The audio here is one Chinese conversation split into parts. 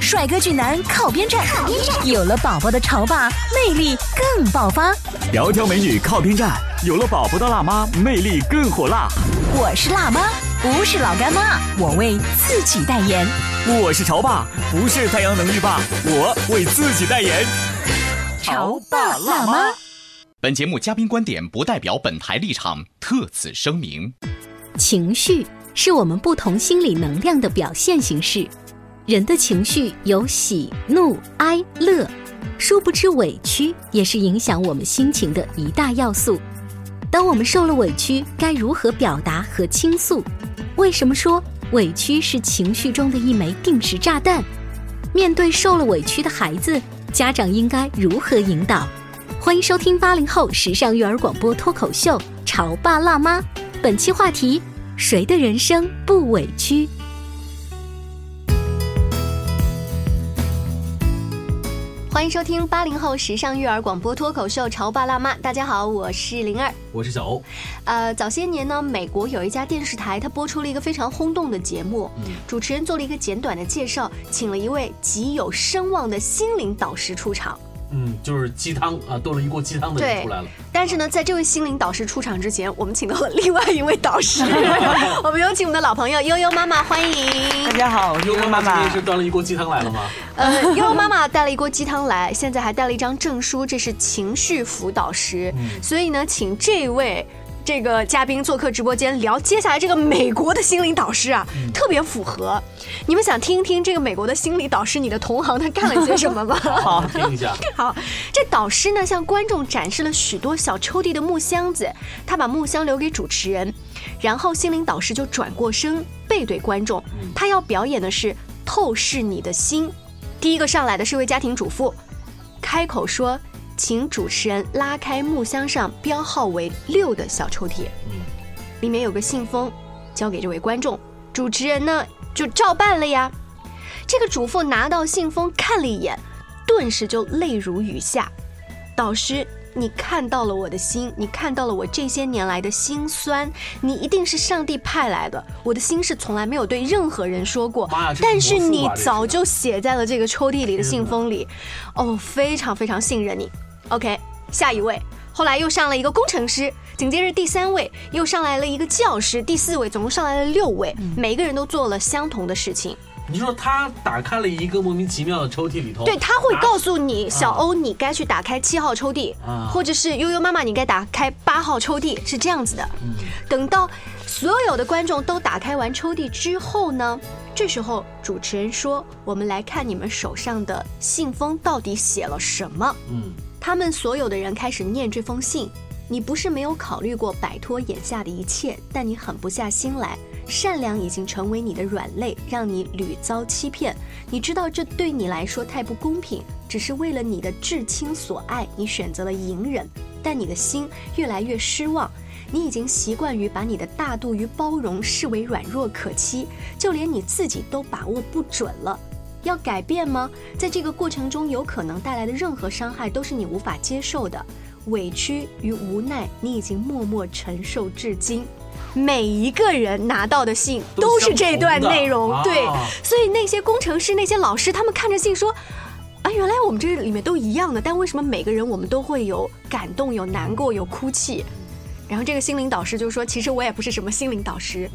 帅哥俊男靠边站，有了宝宝的潮爸魅力更爆发。窈窕美女靠边站，有了宝宝的辣妈魅力更火辣。我是辣妈，不是老干妈，我为自己代言。我是潮爸，不是太阳能浴霸，我为自己代言。潮爸辣妈。本节目嘉宾观点不代表本台立场，特此声明。情绪是我们不同心理能量的表现形式。人的情绪有喜、怒、哀、乐，殊不知委屈也是影响我们心情的一大要素。当我们受了委屈，该如何表达和倾诉？为什么说委屈是情绪中的一枚定时炸弹？面对受了委屈的孩子，家长应该如何引导？欢迎收听八零后时尚育儿广播脱口秀《潮爸辣妈》，本期话题：谁的人生不委屈？欢迎收听八零后时尚育儿广播脱口秀《潮爸辣妈》。大家好，我是灵儿，我是小欧。呃，早些年呢，美国有一家电视台，它播出了一个非常轰动的节目，主持人做了一个简短的介绍，请了一位极有声望的心灵导师出场。嗯，就是鸡汤啊，炖了一锅鸡汤的人出来了。但是呢，在这位心灵导师出场之前，我们请到了另外一位导师，我们有请我们的老朋友悠悠妈妈，欢迎大家好，悠悠妈妈今天是端了一锅鸡汤来了吗？呃，悠悠妈妈带了一锅鸡汤来，现在还带了一张证书，这是情绪辅导师。所以呢，请这位。这个嘉宾做客直播间聊接下来这个美国的心灵导师啊，特别符合。你们想听一听这个美国的心理导师，你的同行他干了些什么吗？好，听一下。好，这导师呢向观众展示了许多小抽屉的木箱子，他把木箱留给主持人，然后心灵导师就转过身背对观众，他要表演的是透视你的心。第一个上来的是位家庭主妇，开口说。请主持人拉开木箱上标号为六的小抽屉，里面有个信封，交给这位观众。主持人呢就照办了呀。这个主妇拿到信封看了一眼，顿时就泪如雨下。导师，你看到了我的心，你看到了我这些年来的辛酸，你一定是上帝派来的。我的心是从来没有对任何人说过，但是你早就写在了这个抽屉里的信封里。哦，非常非常信任你。OK，下一位，后来又上了一个工程师，紧接着第三位又上来了一个教师，第四位总共上来了六位，每一个人都做了相同的事情。你说他打开了一个莫名其妙的抽屉里头，对他会告诉你，小欧你该去打开七号抽屉，或者是悠悠妈妈你该打开八号抽屉，是这样子的。等到所有的观众都打开完抽屉之后呢，这时候主持人说：“我们来看你们手上的信封到底写了什么。”嗯。他们所有的人开始念这封信。你不是没有考虑过摆脱眼下的一切，但你狠不下心来。善良已经成为你的软肋，让你屡遭欺骗。你知道这对你来说太不公平，只是为了你的至亲所爱，你选择了隐忍。但你的心越来越失望，你已经习惯于把你的大度与包容视为软弱可欺，就连你自己都把握不准了。要改变吗？在这个过程中，有可能带来的任何伤害都是你无法接受的委屈与无奈，你已经默默承受至今。每一个人拿到的信都是这段内容，对。所以那些工程师、那些老师，他们看着信说：“啊，原来我们这里面都一样的，但为什么每个人我们都会有感动、有难过、有哭泣？”然后这个心灵导师就说：“其实我也不是什么心灵导师，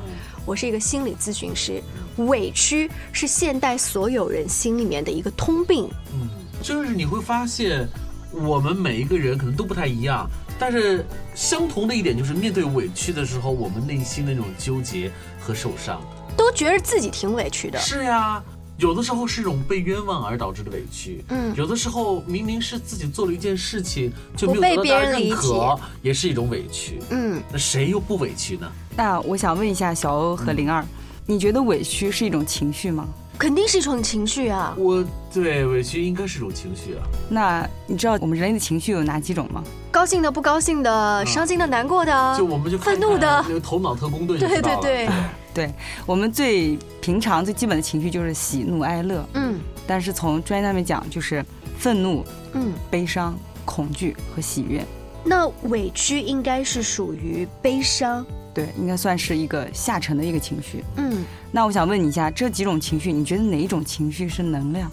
我是一个心理咨询师。委屈是现代所有人心里面的一个通病。嗯，就是你会发现，我们每一个人可能都不太一样，但是相同的一点就是面对委屈的时候，我们内心的那种纠结和受伤，都觉得自己挺委屈的。是呀，有的时候是一种被冤枉而导致的委屈，嗯有的时候明明是自己做了一件事情就没有被得到认可，也是一种委屈。嗯，那谁又不委屈呢？那我想问一下小欧和灵儿，你觉得委屈是一种情绪吗？肯定是一种情绪啊。我对委屈应该是一种情绪啊。那你知道我们人类的情绪有哪几种吗？高兴的、不高兴的、伤心的、难过的，就我们就愤怒的看那个头脑特工队就对知道了，对对对我们最平常最基本的情绪就是喜怒哀乐，嗯但是从专业上面讲，就是愤怒、嗯。悲伤、恐惧和喜悦。那委屈应该是属于悲伤。对，应该算是一个下沉的一个情绪。嗯，那我想问你一下，这几种情绪，你觉得哪一种情绪是能量？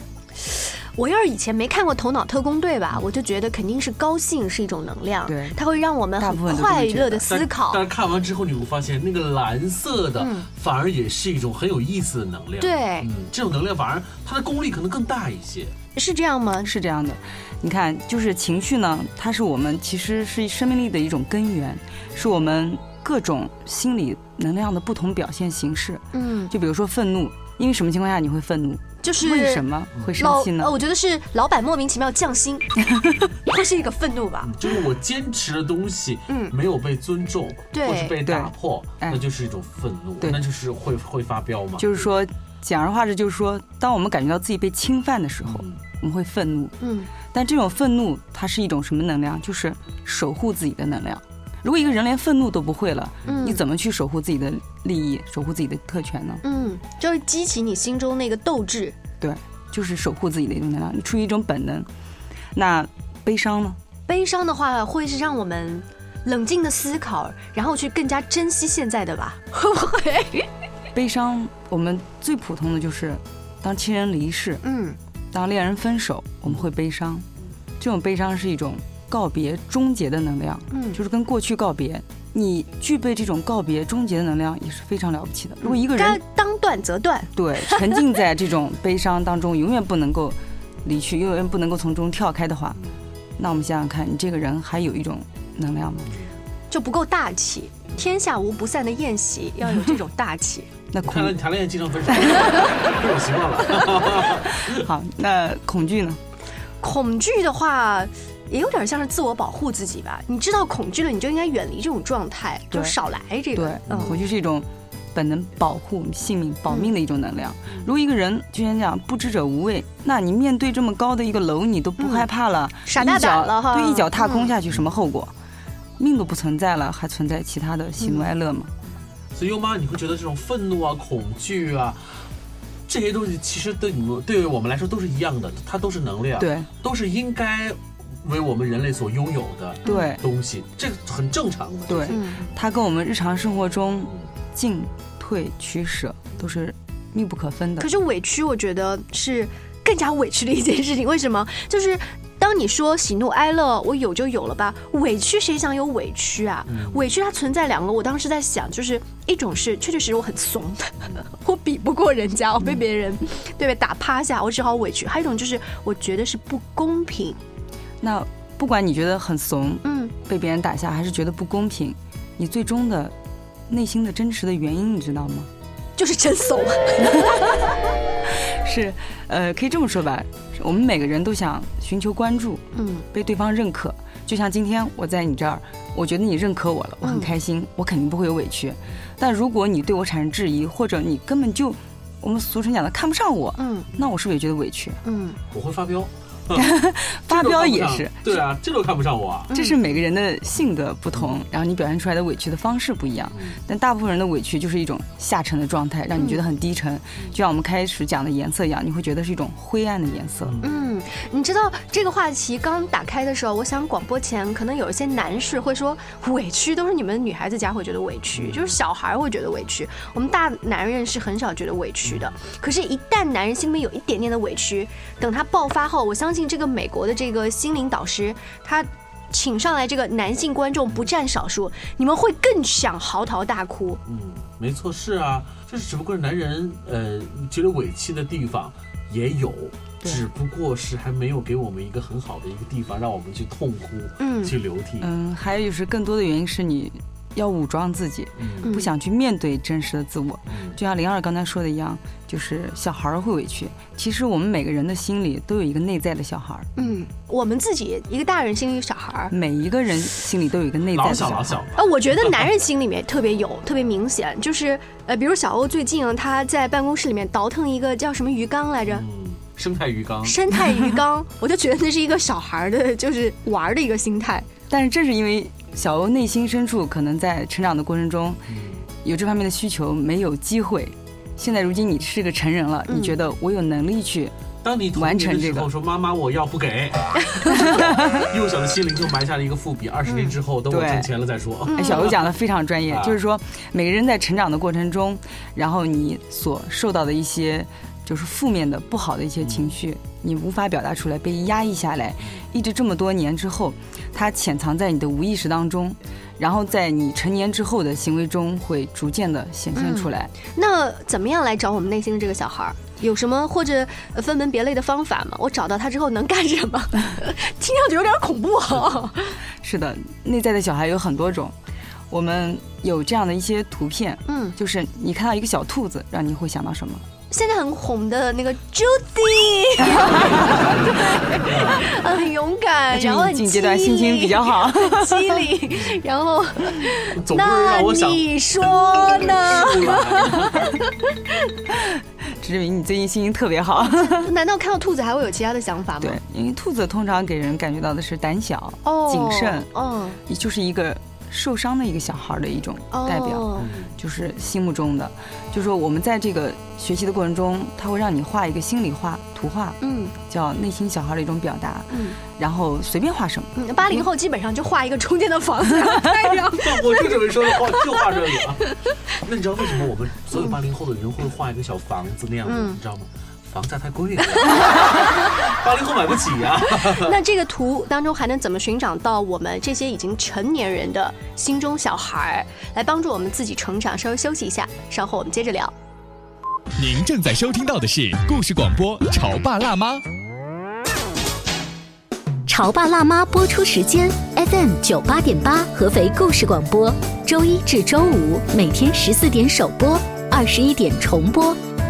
我要是以前没看过《头脑特工队》吧，我就觉得肯定是高兴是一种能量，对它会让我们很快乐的思考但。是看完之后，你会发现那个蓝色的嗯反而也是一种很有意思的能量。对嗯，这种能量反而它的功力可能更大一些。是这样吗？是这样的，你看，就是情绪呢，它是我们其实是生命力的一种根源，是我们各种心理能量的不同表现形式。嗯，就比如说愤怒，因为什么情况下你会愤怒？就是为什么会生老气呢呃，？我觉得是老板莫名其妙降薪，会是一个愤怒吧？嗯就是我坚持的东西，嗯没有被尊重，对或是被打破，那就是一种愤怒，对那就是会会发飙嘛。就是说，简而化之，就是说，当我们感觉到自己被侵犯的时候，嗯我们会愤怒。嗯但这种愤怒，它是一种什么能量？就是守护自己的能量。如果一个人连愤怒都不会了，嗯你怎么去守护自己的利益、守护自己的特权呢？嗯，就是激起你心中那个斗志。对，就是守护自己的一种能量，你出于一种本能。那悲伤呢？悲伤的话，会是让我们冷静的思考，然后去更加珍惜现在的吧？会 不会？悲伤，我们最普通的就是，当亲人离世，嗯当恋人分手，我们会悲伤。这种悲伤是一种告别、终结的能量，嗯，就是跟过去告别。你具备这种告别、终结的能量，也是非常了不起的。如果一个该人当断则断。对沉浸在这种悲伤当中，永远不能够离去，永远不能够从中跳开的话，那我们想想看，你这个人还有一种能量吗？就不够大气。天下无不散的宴席，要有这种大气。那恐看来你谈恋爱经常分手，这种习惯了。好，那恐惧呢？恐惧的话，也有点像是自我保护自己吧。你知道恐惧了，你就应该远离这种状态，就少来这个。对，嗯恐惧是一种本能保护性命、保命的一种能量。如果一个人就像讲不知者无畏，那你面对这么高的一个楼，你都不害怕了，傻大胆了哈对，一脚踏空嗯下去，什么后果？命都不存在了，还存在其他的喜怒哀乐吗？所以优妈，你会觉得这种愤怒啊、恐惧啊，这些东西其实对你们对于我们来说都是一样的，它都是能量，，对都是应该为我们人类所拥有的对东西，这个很正常的。对，嗯它跟我们日常生活中进退取舍都是密不可分的可。是委屈，我觉得是更加委屈的一件事情。为什么？就是当你说喜怒哀乐，我有就有了吧。委屈谁想有委屈啊？委屈它存在两个，我当时在想，就是一种是确确实实我很怂，我比不过人家，我被别人对被打趴下，我只好委屈；还有一种就是我觉得是不公平。那不管你觉得很怂，嗯，被别人打下，还是觉得不公平，你最终的内心的真实的原因，你知道吗？就是真怂。是，呃，可以这么说吧，我们每个人都想寻求关注，嗯被对方认可。就像今天我在你这儿，我觉得你认可我了，我很嗯开心，我肯定不会有委屈。但如果你对我产生质疑，或者你根本就我们俗称讲的看不上我，嗯那我是不是也觉得委屈？嗯，我会发飙，发飙也是对啊，这都看不上我啊。这是每个人的性格不同，然后你表现出来的委屈的方式不一样。但大部分人的委屈就是一种下沉的状态，让你觉得很低沉，就像我们开始讲的颜色一样，你会觉得是一种灰暗的颜色。嗯，你知道这个话题刚打开的时候，我想广播前可能有一些男士会说，委屈都是你们女孩子家会觉得委屈，就是小孩会觉得委屈，我们大男人是很少觉得委屈的。可是，一旦男人心里面有一点点的委屈，等他爆发后，我相信这个美国的这个心灵导师，他请上来这个男性观众不占少数，你们会更想嚎啕大哭。嗯，没错，是啊，就是只不过是男人呃觉得委屈的地方也有，只不过是还没有给我们一个很好的一个地方让我们去痛哭，嗯去流涕。嗯，还有就是更多的原因是你要武装自己，嗯不想去面对真实的自我。嗯就像灵儿刚才说的一样，就是小孩儿会委屈。其实我们每个人的心里都有一个内在的小孩儿，嗯，我们自己一个大人心里有小孩儿，每一个人心里都有一个内在的小孩儿。小老小，啊，我觉得男人心里面特别有，特别明显，就是呃，比如小欧最近啊他在办公室里面倒腾一个叫什么鱼缸来着，嗯，生态鱼缸，生态鱼缸，我就觉得那是一个小孩儿的，就是玩儿的一个心态。但是正是因为小欧内心深处可能在成长的过程中有这方面的需求，没有机会。现在如今你是个成人了，嗯你觉得我有能力去当你童完成这个的时候说妈妈我要不给，幼小的心灵就埋下了一个伏笔。二十年之后，等我挣钱了再说。小欧讲的非常专业 啊，就是说每个人在成长的过程中，然后你所受到的一些就是负面的、不好的一些情绪，你无法表达出来，被压抑下来，一直这么多年之后，它潜藏在你的无意识当中，然后在你成年之后的行为中会逐渐的显现出来。那怎么样来找我们内心的这个小孩儿？有什么或者呃分门别类的方法吗？我找到他之后能干什么？听上去有点恐怖啊！是的，内在的小孩有很多种，我们有这样的一些图片。嗯，就是你看到一个小兔子，让你会想到什么？现在很红的那个 Judy，很勇敢，然后很近阶段心情比较好。机灵，然后总不能那让我想你说呢？出来。这证明你最近心情特别好。难道看到兔子还会有其他的想法吗？对，因为兔子通常给人感觉到的是胆小、哦，谨慎，哦，也就是一个受伤的一个小孩的一种代表，哦就是心目中的。就是说我们在这个学习的过程中，他会让你画一个心理画图画，嗯叫内心小孩的一种表达，嗯然后随便画什么。嗯，八零后基本上就画一个中间的房子，太阳。我就准备说的话就画这个。那你知道为什么我们所有八零后的人会画一个小房子那样子？嗯你知道吗？房价太贵了，八零后买不起呀、那这个图当中还能怎么寻找到我们这些已经成年人的心中小孩儿，来帮助我们自己成长？稍微休息一下，稍后我们接着聊。您正在收听到的是故事广播《潮爸辣妈》。《潮爸辣妈》播出时间：FM 九八点八，合肥故事广播，周一至周五每天十四点首播，二十一点重播。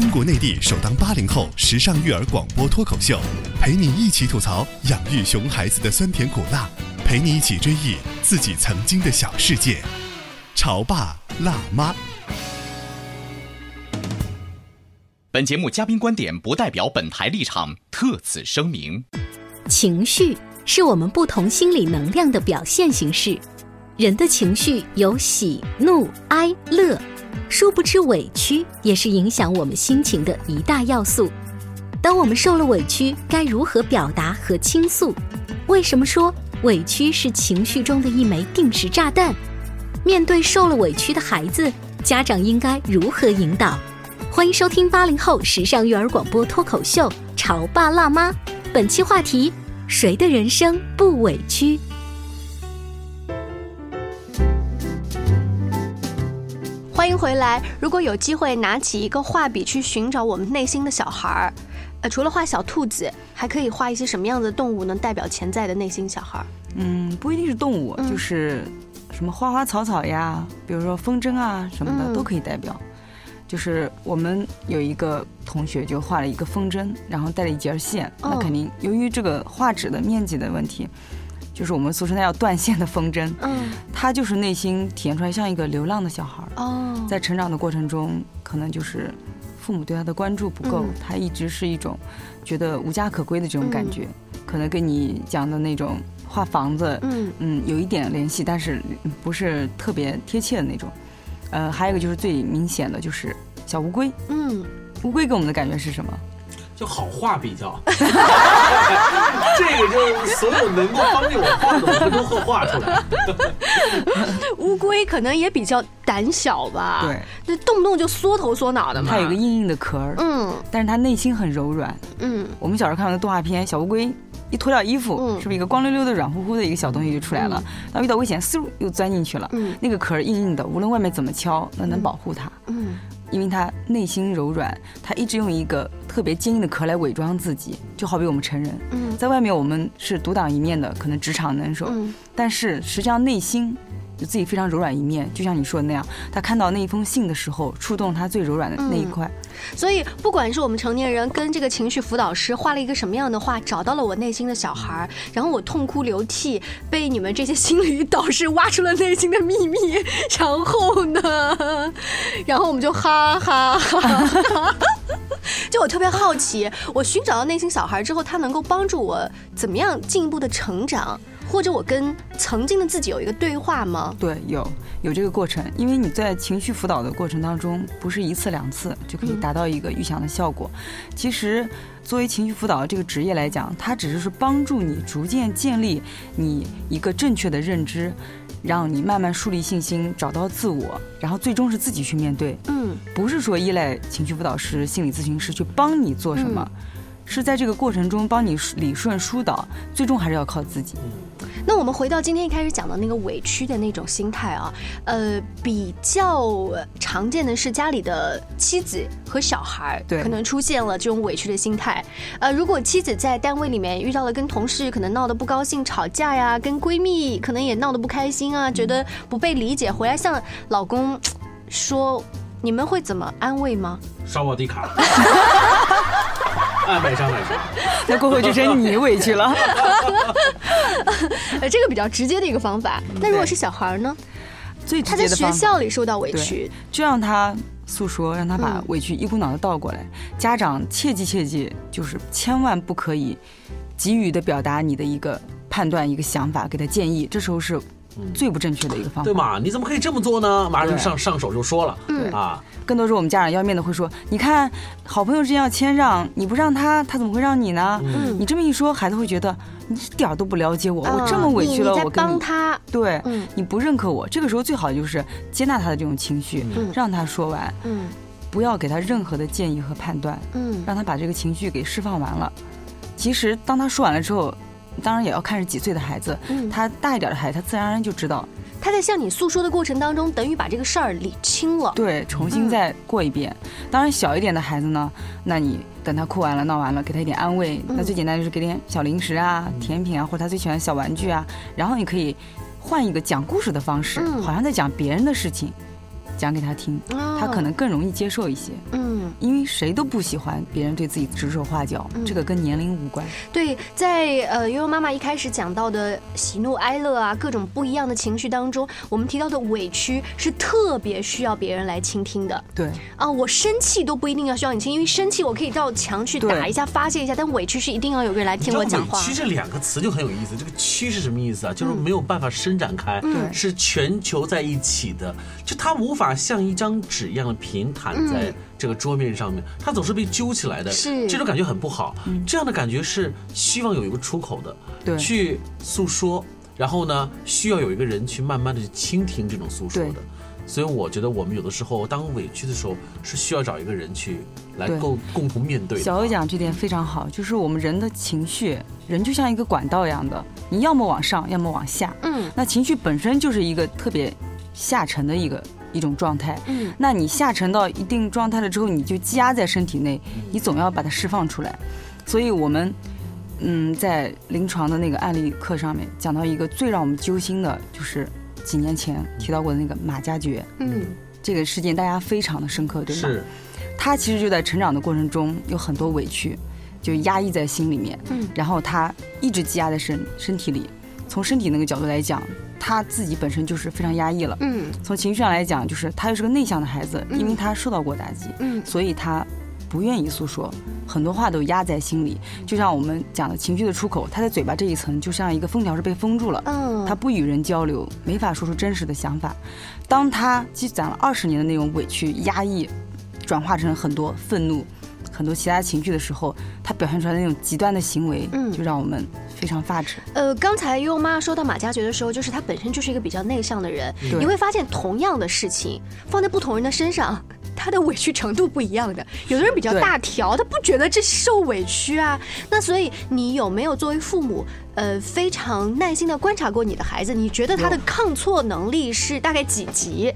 中国内地首档八零后时尚育儿广播脱口秀，陪你一起吐槽养育熊孩子的酸甜苦辣，陪你一起追忆自己曾经的小世界。潮爸辣妈。本节目嘉宾观点不代表本台立场，特此声明。情绪是我们不同心理能量的表现形式。人的情绪有喜、怒、哀、乐，殊不知委屈也是影响我们心情的一大要素。当我们受了委屈，该如何表达和倾诉？为什么说委屈是情绪中的一枚定时炸弹？面对受了委屈的孩子，家长应该如何引导？欢迎收听八零后时尚育儿广播脱口秀《潮爸辣妈》，本期话题：谁的人生不委屈？欢迎回来。如果有机会拿起一个画笔去寻找我们内心的小孩儿，呃，除了画小兔子，还可以画一些什么样的动物能代表潜在的内心小孩儿？嗯，不一定是动物，嗯就是什么花花草草呀，比如说风筝啊什么的、嗯都可以代表。就是我们有一个同学就画了一个风筝，然后带了一截线，哦那肯定由于这个画纸的面积的问题，就是我们俗称的要断线的风筝，嗯，他就是内心体现出来像一个流浪的小孩儿，哦，在成长的过程中，可能就是父母对他的关注不够，嗯。他一直是一种觉得无家可归的这种感觉，可能跟你讲的那种画房子，嗯。嗯，有一点联系，但是嗯不是特别贴切的那种。呃，还有一个就是最明显的就是小乌龟，嗯，乌龟给我们的感觉是什么？叫好画比较。这个就所有能够帮助我画的，我们都会画出来。乌龟可能也比较胆小吧，对，那动不动就缩头缩脑的嘛。它有个硬硬的壳儿，嗯但是它内心很柔软。嗯我们小时候看到的动画片，小乌龟一脱掉衣服，嗯是不是一个光溜溜的、软乎乎的一个小东西就出来了？然后遇到危险，嗖又钻进去了。嗯那个壳硬硬的，无论外面怎么敲，那能保护它，嗯因为他内心柔软，他一直用一个特别坚硬的壳来伪装自己，就好比我们成人，嗯。在外面我们是独当一面的，可能职场能手，嗯。但是实际上内心有自己非常柔软一面，就像你说的那样，他看到那一封信的时候，触动他最柔软的那一块。所以，不管是我们成年人跟这个情绪辅导师画了一个什么样的画，找到了我内心的小孩儿，然后我痛哭流涕，被你们这些心理导师挖出了内心的秘密，然后呢，然后我们就哈哈哈哈。就我特别好奇，我寻找到内心小孩之后，他能够帮助我怎么样进一步的成长，或者我跟曾经的自己有一个对话吗？对，有有这个过程，因为你在情绪辅导的过程当中，不是一次两次就可以达到一个预想的效果。其实，作为情绪辅导这个职业来讲，它只是是帮助你逐渐建立你一个正确的认知，让你慢慢树立信心，找到自我，然后最终是自己去面对。嗯不是说依赖情绪辅导师、心理咨询师去帮你做什么，是在这个过程中帮你理顺疏导，最终还是要靠自己。那我们回到今天一开始讲的那个委屈的那种心态啊，呃，比较常见的是家里的妻子和小孩，对可能出现了这种委屈的心态。呃，如果妻子在单位里面遇到了跟同事可能闹得不高兴、吵架呀，跟闺蜜可能也闹得不开心啊，觉得不被理解，回来向老公 说，你们会怎么安慰吗？刷我的卡，哎，买张买张。那过后就成你委屈了。呃，这个比较直接的一个方法。那如果是小孩呢？最直他在学接的方法校里受到委对屈，就让他诉说，让他把嗯委屈一股脑的倒过来。家长切记切记，就是千万不可以急于的表达你的一个判断、一个想法，给他建议，这时候是最不正确的一个方法。对嘛？你怎么可以这么做呢？马上就上上手就说了，嗯。啊，更多是我们家长要面子会说：“你看，好朋友之间要谦让，你不让他，他怎么会让你呢？”嗯。你这么一说，孩子会觉得你一点儿都不了解我，我这啊么委屈了，我帮他，对，嗯。你不认可我，这个时候最好就是接纳他的这种情绪，嗯。让他说完，嗯。不要给他任何的建议和判断，嗯。让他把这个情绪给释放完了。其实当他说完了之后，当然也要看是几岁的孩子，嗯，他大一点的孩子，他自然而然就知道，他在向你诉说的过程当中，等于把这个事儿理清了。对，重新再过一遍。当然小一点的孩子呢，那你等他哭完了、闹完了，给他一点安慰，嗯那最简单就是给点小零食啊、甜品啊，或者他最喜欢的小玩具啊，然后你可以换一个讲故事的方式，嗯好像在讲别人的事情，讲给他听，他可能更容易接受一些。嗯。因为谁都不喜欢别人对自己指手画脚，嗯。这个跟年龄无关。对，在呃悠悠妈妈一开始讲到的喜怒哀乐啊，各种不一样的情绪当中，我们提到的委屈是特别需要别人来倾听的。对，啊。我生气都不一定要需要你倾，因为生气我可以到墙去打一下发泄一下，但委屈是一定要有个人来听我讲话。委。屈这两个词就很有意思，这个“屈”是什么意思啊？就是没有办法伸展开，嗯。是全球在一起的，就它无法像一张纸一样的平坦在这个桌面上面，它总是被揪起来的，是这种感觉很不好。这样的感觉是希望有一个出口的，对去诉说，然后呢，需要有一个人去慢慢的去倾听这种诉说的。所以我觉得我们有的时候当委屈的时候，是需要找一个人去来对共共同面对的。小欧讲这点非常好，就是我们人的情绪，人就像一个管道一样的，你要么往上，要么往下。嗯那情绪本身就是一个特别下沉的一个一种状态。嗯那你下沉到一定状态了之后，你就积压在身体内，你总要把它释放出来。所以我们，嗯，在临床的那个案例课上面讲到一个最让我们揪心的，就是几年前提到过的那个马加爵嗯这个事件，大家非常的深刻，对吧？是，他其实就在成长的过程中有很多委屈，就压抑在心里面，嗯然后他一直积压在身身体里。从身体那个角度来讲，他自己本身就是非常压抑了。嗯从情绪上来讲，就是他又是个内向的孩子，嗯因为他受到过打击，嗯所以他不愿意诉说，很多话都压在心里。就像我们讲的情绪的出口，他在嘴巴这一层就像一个封条是被封住了，嗯，他不与人交流，没法说出真实的想法。当他积攒了二十年的那种委屈、压抑，转化成很多愤怒、很多其他情绪的时候，他表现出来的那种极端的行为，嗯就让我们非常发指。呃，刚才悠悠妈说到马加爵的时候，就是他本身就是一个比较内向的人，对你会发现同样的事情放在不同人的身上。他的委屈程度不一样的，有的人比较大条，他不觉得这是受委屈啊。那所以你有没有作为父母，呃，非常耐心的观察过你的孩子？你觉得他的抗挫能力是大概几级？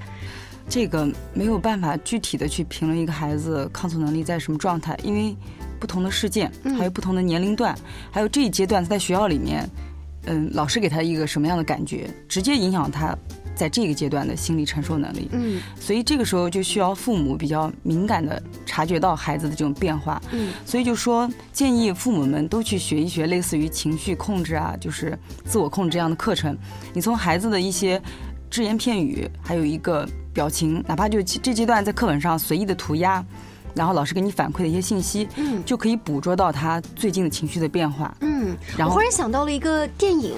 这个没有办法具体的去评论一个孩子抗挫能力在什么状态，因为不同的事件，嗯还有不同的年龄段，还有这一阶段他在学校里面，嗯，老师给他一个什么样的感觉，直接影响他在这个阶段的心理承受能力。嗯所以这个时候就需要父母比较敏感的察觉到孩子的这种变化。嗯所以就说建议父母们都去学一学类似于情绪控制啊，就是自我控制这样的课程。你从孩子的一些只言片语，还有一个表情，哪怕就这阶段在课本上随意的涂鸦，然后老师给你反馈的一些信息，嗯就可以捕捉到他最近的情绪的变化。嗯，然后我忽然想到了一个电影，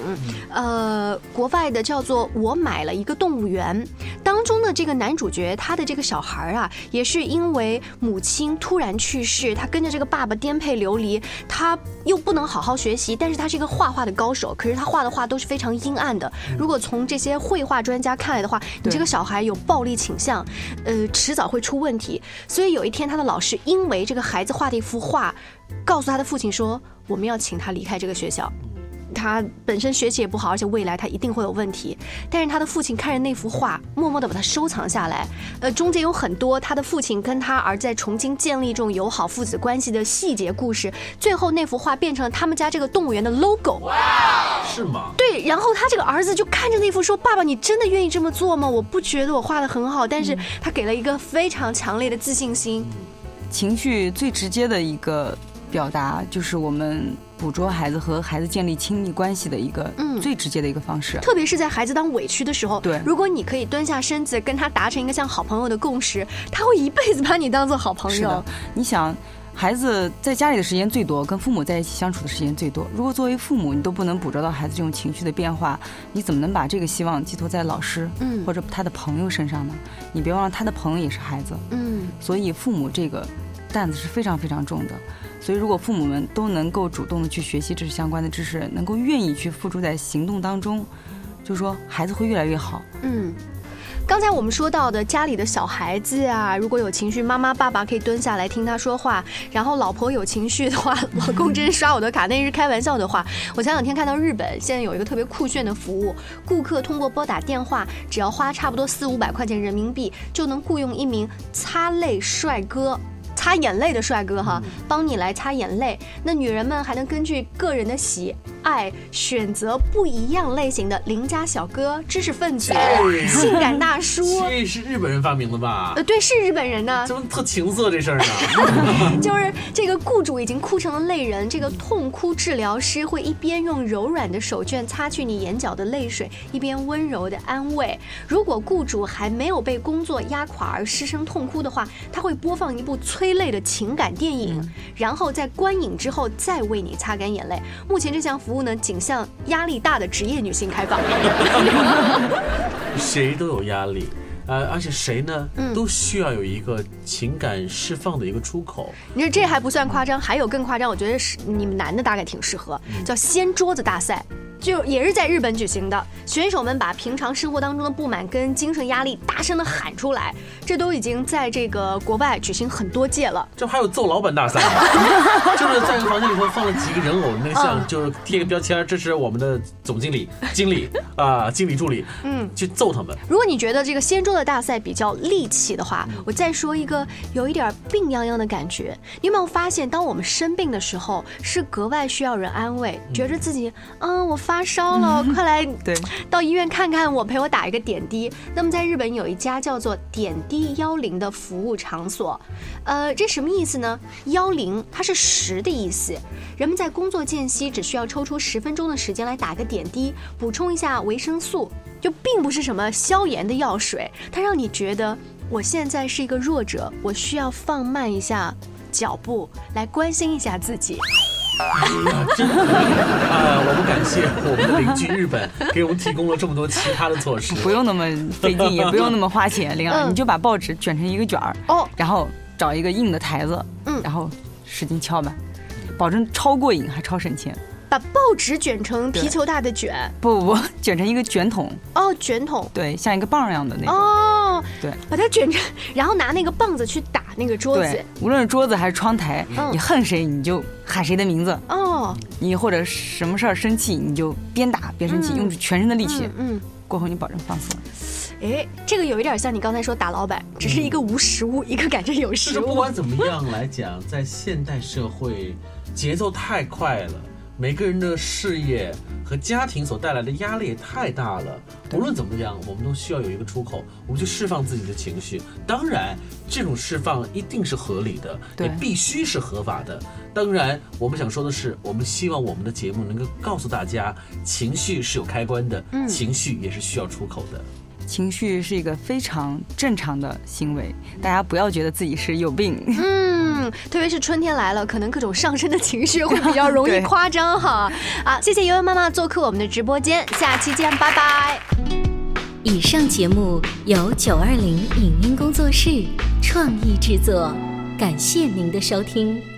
呃，国外的叫做《我买了一个动物园》，当中的这个男主角，他的这个小孩儿啊，也是因为母亲突然去世，他跟着这个爸爸颠沛流离，他又不能好好学习，但是他是一个画画的高手，可是他画的画都是非常阴暗的。如果从这些绘画专家看来的话，你这个小孩有暴力倾向，呃，迟早会出问题。所以有一天，他的老师因为这个孩子画的一幅画，告诉他的父亲说：“我们要请他离开这个学校。”他本身学习也不好，而且未来他一定会有问题。但是他的父亲看着那幅画，默默地把它收藏下来。呃，中间有很多他的父亲跟他儿子在重新建立这种友好父子关系的细节故事。最后那幅画变成了他们家这个动物园的 logo。哇是吗？对，然后他这个儿子就看着那幅说：“爸爸，你真的愿意这么做吗？我不觉得我画的很好，但是他给了一个非常强烈的自信心。情绪最直接的一个表达，就是我们捕捉孩子和孩子建立亲密关系的一个嗯最直接的一个方式。特别是在孩子当委屈的时候，对如果你可以蹲下身子跟他达成一个像好朋友的共识，他会一辈子把你当做好朋友是的。，你想，孩子在家里的时间最多，跟父母在一起相处的时间最多。如果作为父母，你都不能捕捉到孩子这种情绪的变化，你怎么能把这个希望寄托在老师，嗯或者他的朋友身上呢？你别忘了，他的朋友也是孩子，嗯所以父母这个担子是非常非常重的。所以，如果父母们都能够主动的去学习这相关的知识，能够愿意去付诸在行动当中，就说孩子会越来越好。嗯。刚才我们说到的家里的小孩子啊，如果有情绪，妈妈爸爸可以蹲下来听他说话；然后老婆有情绪的话，老公真刷我的卡，那是开玩笑的话。我前两天看到日本现在有一个特别酷炫的服务，顾客通过拨打电话，只要花差不多四五百块钱人民币，就能雇佣一名擦泪帅哥。擦眼泪的帅哥哈，帮你来擦眼泪。那女人们还能根据个人的喜爱选择不一样类型的邻家小哥、知识分子、性感大叔。这是日本人发明的吧呃，？对，是日本人呢。怎么特情色这事儿呢？就是这个雇主已经哭成了泪人，这个痛哭治疗师会一边用柔软的手绢擦去你眼角的泪水，一边温柔的安慰。如果雇主还没有被工作压垮而失声痛哭的话，他会播放一部催泪的情感电影，然后在观影之后再为你擦干眼泪。目前这项服务呢，仅向压力大的职业女性开放。谁都有压力。呃，而且谁呢，嗯都需要有一个情感释放的一个出口。你说这还不算夸张，还有更夸张，我觉得是你们男的大概挺适合，叫掀桌子大赛。就也是在日本举行的，选手们把平常生活当中的不满跟精神压力大声的喊出来，这都已经在这个国外举行很多届了。这还有揍老板大赛呢，就是在一个房间里头放了几个人偶，那个像嗯就是贴个标签，这是我们的总经理、经理啊、经理助理，嗯，去揍他们。如果你觉得这个仙桌的大赛比较戾气的话，我再说一个有一点病殃殃的感觉。你有没有发现，当我们生病的时候，是格外需要人安慰，觉着自己，嗯，我发烧了，快来对，到医院看看我，陪我打一个点滴。那么在日本有一家叫做点滴幺零的服务场所，呃，这什么意思呢？幺零它是十的意思，人们在工作间隙只需要抽出十分钟的时间来打个点滴，补充一下维生素，就并不是什么消炎的药水，它让你觉得我现在是一个弱者，我需要放慢一下脚步来关心一下自己。啊，真的啊！我们感谢我们的邻居日本，给我们提供了这么多其他的措施。不用那么费劲，也不用那么花钱，玲儿，嗯你就把报纸卷成一个卷儿，哦，然后找一个硬的台子，嗯然后使劲敲吧，保证超过瘾还超省钱。把报纸卷成皮球大的卷，不不不，卷成一个卷筒。哦，卷筒。对，像一个棒一样的那种。哦，对，把它卷成，然后拿那个棒子去打那个桌子。无论是桌子还是窗台，你恨谁你就喊谁的名字。哦。你或者什么事儿生气，你就边打边生气，用全身的力气。嗯。过后你保证放松。哎，这个有一点像你刚才说打老板，只是一个无实物，一个感觉有实物。不管怎么样来讲，在现代社会，节奏太快了。每个人的事业和家庭所带来的压力也太大了。无论怎么样，我们都需要有一个出口，我们去释放自己的情绪。当然，这种释放一定是合理的，也必须是合法的。当然，我们想说的是，我们希望我们的节目能够告诉大家，情绪是有开关的，情绪也是需要出口的。情绪是一个非常正常的行为，大家不要觉得自己是有病。嗯，特别是春天来了，可能各种上升的情绪会比较容易 夸张哈。好，谢谢悠悠妈妈做客我们的直播间，下期见，拜拜。以上节目由九二零影音工作室创意制作，感谢您的收听。